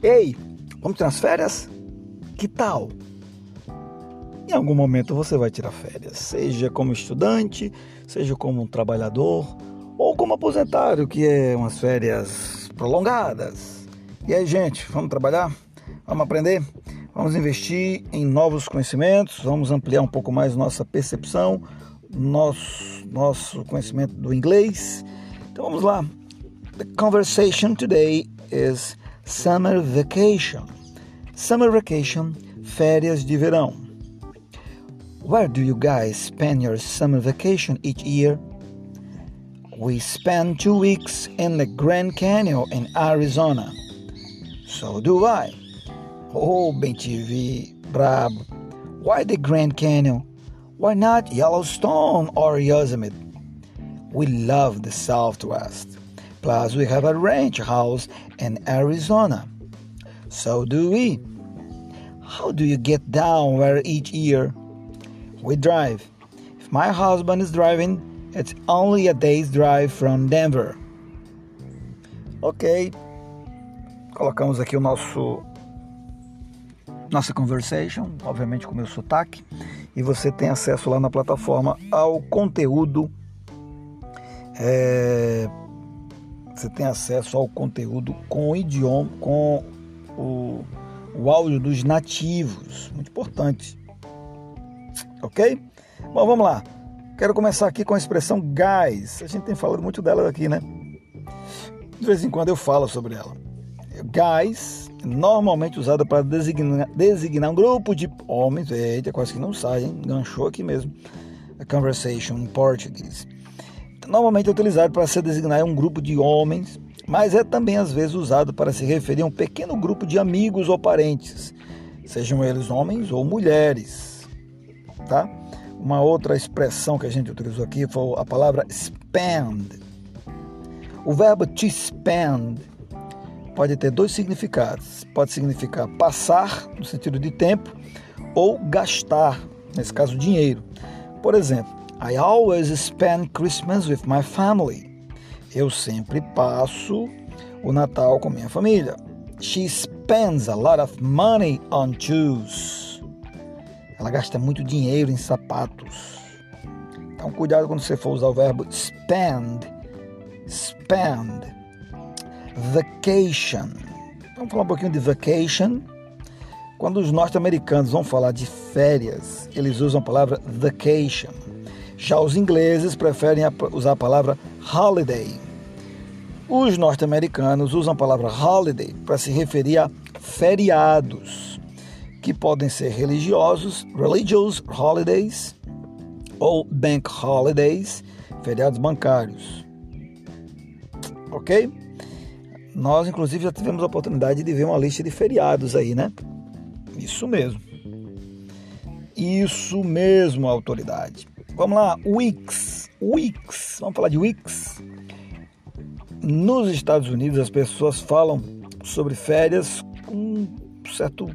Ei, vamos tirar as férias? Que tal? Em algum momento você vai tirar férias, seja como estudante, seja como um trabalhador ou como aposentado, que é umas férias prolongadas. E aí, gente, vamos trabalhar? Vamos aprender? Vamos investir em novos conhecimentos, vamos ampliar um pouco mais nossa percepção, nosso, nosso conhecimento do inglês. Então vamos lá. The conversation today is summer vacation. Summer vacation, férias de verão. Where do you guys spend your summer vacation each year? We spend two weeks in the Grand Canyon in Arizona. So do I. Oh, bem TV, brabo. Why the Grand Canyon? Why not Yellowstone or Yosemite? We love the Southwest. Plus, we have a ranch house in Arizona. So do we. How do you get down where each year? We drive. If my husband is driving, it's only a day's drive from Denver. Ok. Colocamos aqui o nosso nossa conversation, obviamente com o meu sotaque, e você tem acesso lá na plataforma ao conteúdo. É, você tem acesso ao conteúdo com o idioma, com o, o áudio dos nativos, muito importante. Ok? Bom, vamos lá. Quero começar aqui com a expressão guys. A gente tem falado muito dela aqui, né? De vez em quando eu falo sobre ela. Guys normalmente usada para designar, designar um grupo de homens. Eita, quase que não sai, hein? Ganchou aqui mesmo. A conversation em português. Normalmente é utilizado para se designar um grupo de homens, mas é também às vezes usado para se referir a um pequeno grupo de amigos ou parentes, sejam eles homens ou mulheres. Tá? Uma outra expressão que a gente utilizou aqui foi a palavra spend. O verbo to spend pode ter dois significados. Pode significar passar, no sentido de tempo, ou gastar, nesse caso, dinheiro. Por exemplo, I always spend Christmas with my family. Eu sempre passo o Natal com minha família. She spends a lot of money on shoes. Ela gasta muito dinheiro em sapatos. Então, cuidado quando você for usar o verbo spend. Spend vacation. Vamos falar um pouquinho de vacation. Quando os norte-americanos vão falar de férias, eles usam a palavra vacation. Já os ingleses preferem usar a palavra holiday. Os norte-americanos usam a palavra holiday para se referir a feriados, que podem ser religiosos, religious holidays, ou bank holidays, feriados bancários. Ok? Nós, inclusive, já tivemos a oportunidade de ver uma lista de feriados aí, né? Isso mesmo. Isso mesmo, autoridade. Vamos lá, Wix. Wix. Vamos falar de Wix. Nos Estados Unidos, as pessoas falam sobre férias com um certo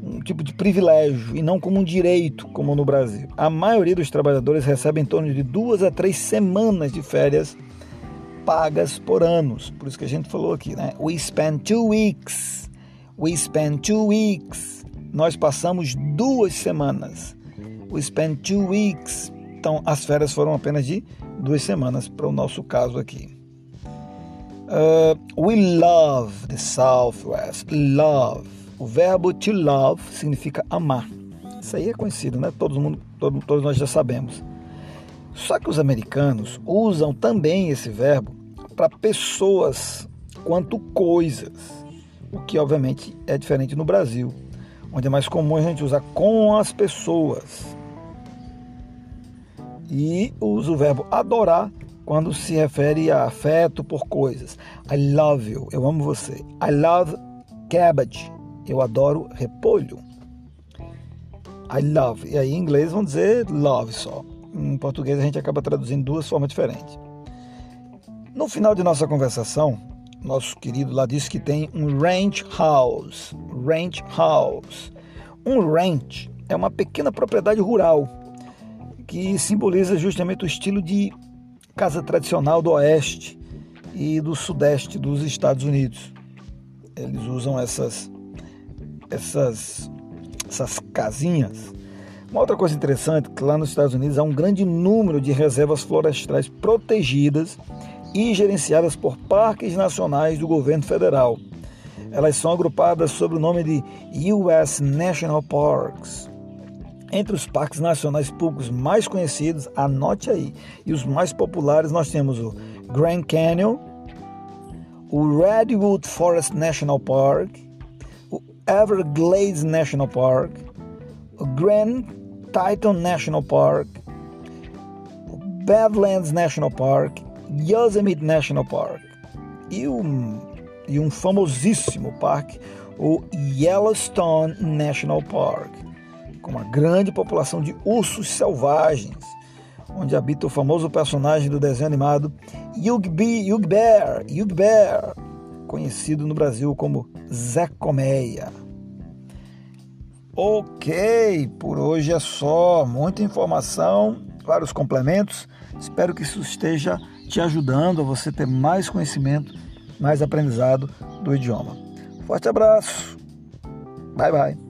um tipo de privilégio e não como um direito, como no Brasil. A maioria dos trabalhadores recebe em torno de duas a três semanas de férias pagas por anos. Por isso que a gente falou aqui, né? We spend two weeks. We spend two weeks. Nós passamos duas semanas. We spend two weeks. Então, as férias foram apenas de duas semanas para o nosso caso aqui. Uh, we love the Southwest. Love. O verbo to love significa amar. Isso aí é conhecido, né? Todo mundo, todo, todos nós já sabemos. Só que os americanos usam também esse verbo para pessoas quanto coisas, o que obviamente é diferente no Brasil, onde é mais comum a gente usar com as pessoas. E usa o verbo adorar quando se refere a afeto por coisas. I love you, eu amo você. I love cabbage, eu adoro repolho. I love, e aí em inglês vão dizer love só. Em português a gente acaba traduzindo duas formas diferentes. No final de nossa conversação, nosso querido lá disse que tem um ranch house. Ranch house. Um ranch é uma pequena propriedade rural que simboliza justamente o estilo de casa tradicional do oeste e do sudeste dos Estados Unidos. Eles usam essas, essas, essas casinhas. Uma outra coisa interessante que lá nos Estados Unidos há um grande número de reservas florestais protegidas e gerenciadas por parques nacionais do governo federal. Elas são agrupadas sob o nome de US National Parks. Entre os parques nacionais públicos mais conhecidos, anote aí, e os mais populares nós temos o Grand Canyon, o Redwood Forest National Park, o Everglades National Park, o Grand Teton National Park, o Badlands National Park, Yosemite National Park e um, e um famosíssimo parque, o Yellowstone National Park, com uma grande população de ursos selvagens, onde habita o famoso personagem do desenho animado Yugbear, Yugbear, conhecido no Brasil como Zé Colmeia. Ok, por hoje é só. Muita informação, vários complementos. Espero que isso esteja te ajudando a você ter mais conhecimento, mais aprendizado do idioma. Forte abraço. Bye bye.